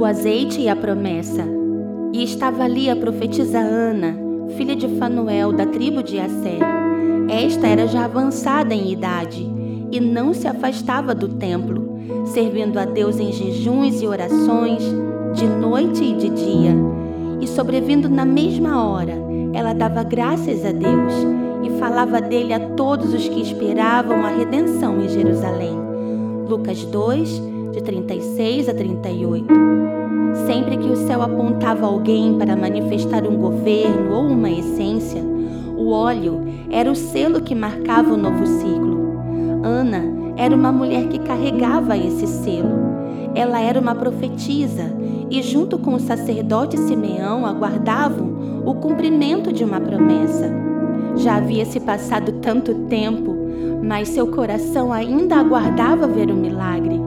o azeite e a promessa. E estava ali a profetisa Ana, filha de Fanuel, da tribo de Asser. Esta era já avançada em idade e não se afastava do templo, servindo a Deus em jejuns e orações, de noite e de dia. E sobrevindo na mesma hora, ela dava graças a Deus e falava dele a todos os que esperavam a redenção em Jerusalém. Lucas 2, de 36 a 38. Sempre que o céu apontava alguém para manifestar um governo ou uma essência, o óleo era o selo que marcava o novo ciclo. Ana era uma mulher que carregava esse selo. Ela era uma profetisa e, junto com o sacerdote Simeão, aguardavam o cumprimento de uma promessa. Já havia se passado tanto tempo, mas seu coração ainda aguardava ver o milagre.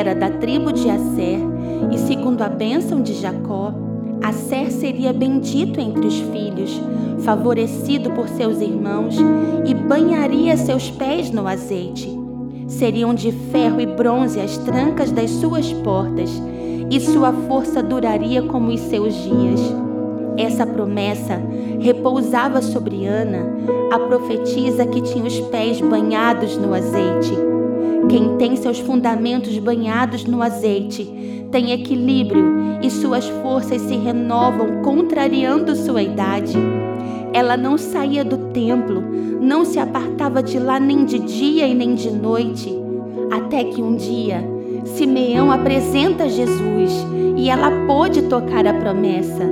Era da tribo de Asser e, segundo a bênção de Jacó, Asser seria bendito entre os filhos, favorecido por seus irmãos e banharia seus pés no azeite. Seriam de ferro e bronze as trancas das suas portas, e sua força duraria como os seus dias. Essa promessa repousava sobre Ana, a profetisa que tinha os pés banhados no azeite. Quem tem seus fundamentos banhados no azeite tem equilíbrio e suas forças se renovam, contrariando sua idade. Ela não saía do templo, não se apartava de lá nem de dia e nem de noite, até que um dia Simeão apresenta Jesus e ela pôde tocar a promessa.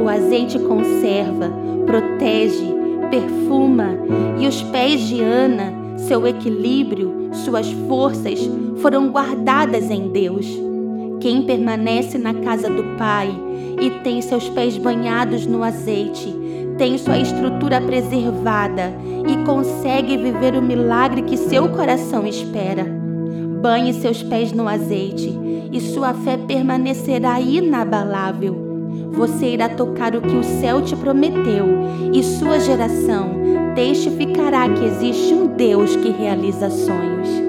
O azeite conserva, protege, perfuma e os pés de Ana seu equilíbrio, suas forças foram guardadas em Deus. Quem permanece na casa do Pai e tem seus pés banhados no azeite, tem sua estrutura preservada e consegue viver o milagre que seu coração espera. Banhe seus pés no azeite e sua fé permanecerá inabalável. Você irá tocar o que o céu te prometeu e sua geração testificará que existe um Deus que realiza sonhos.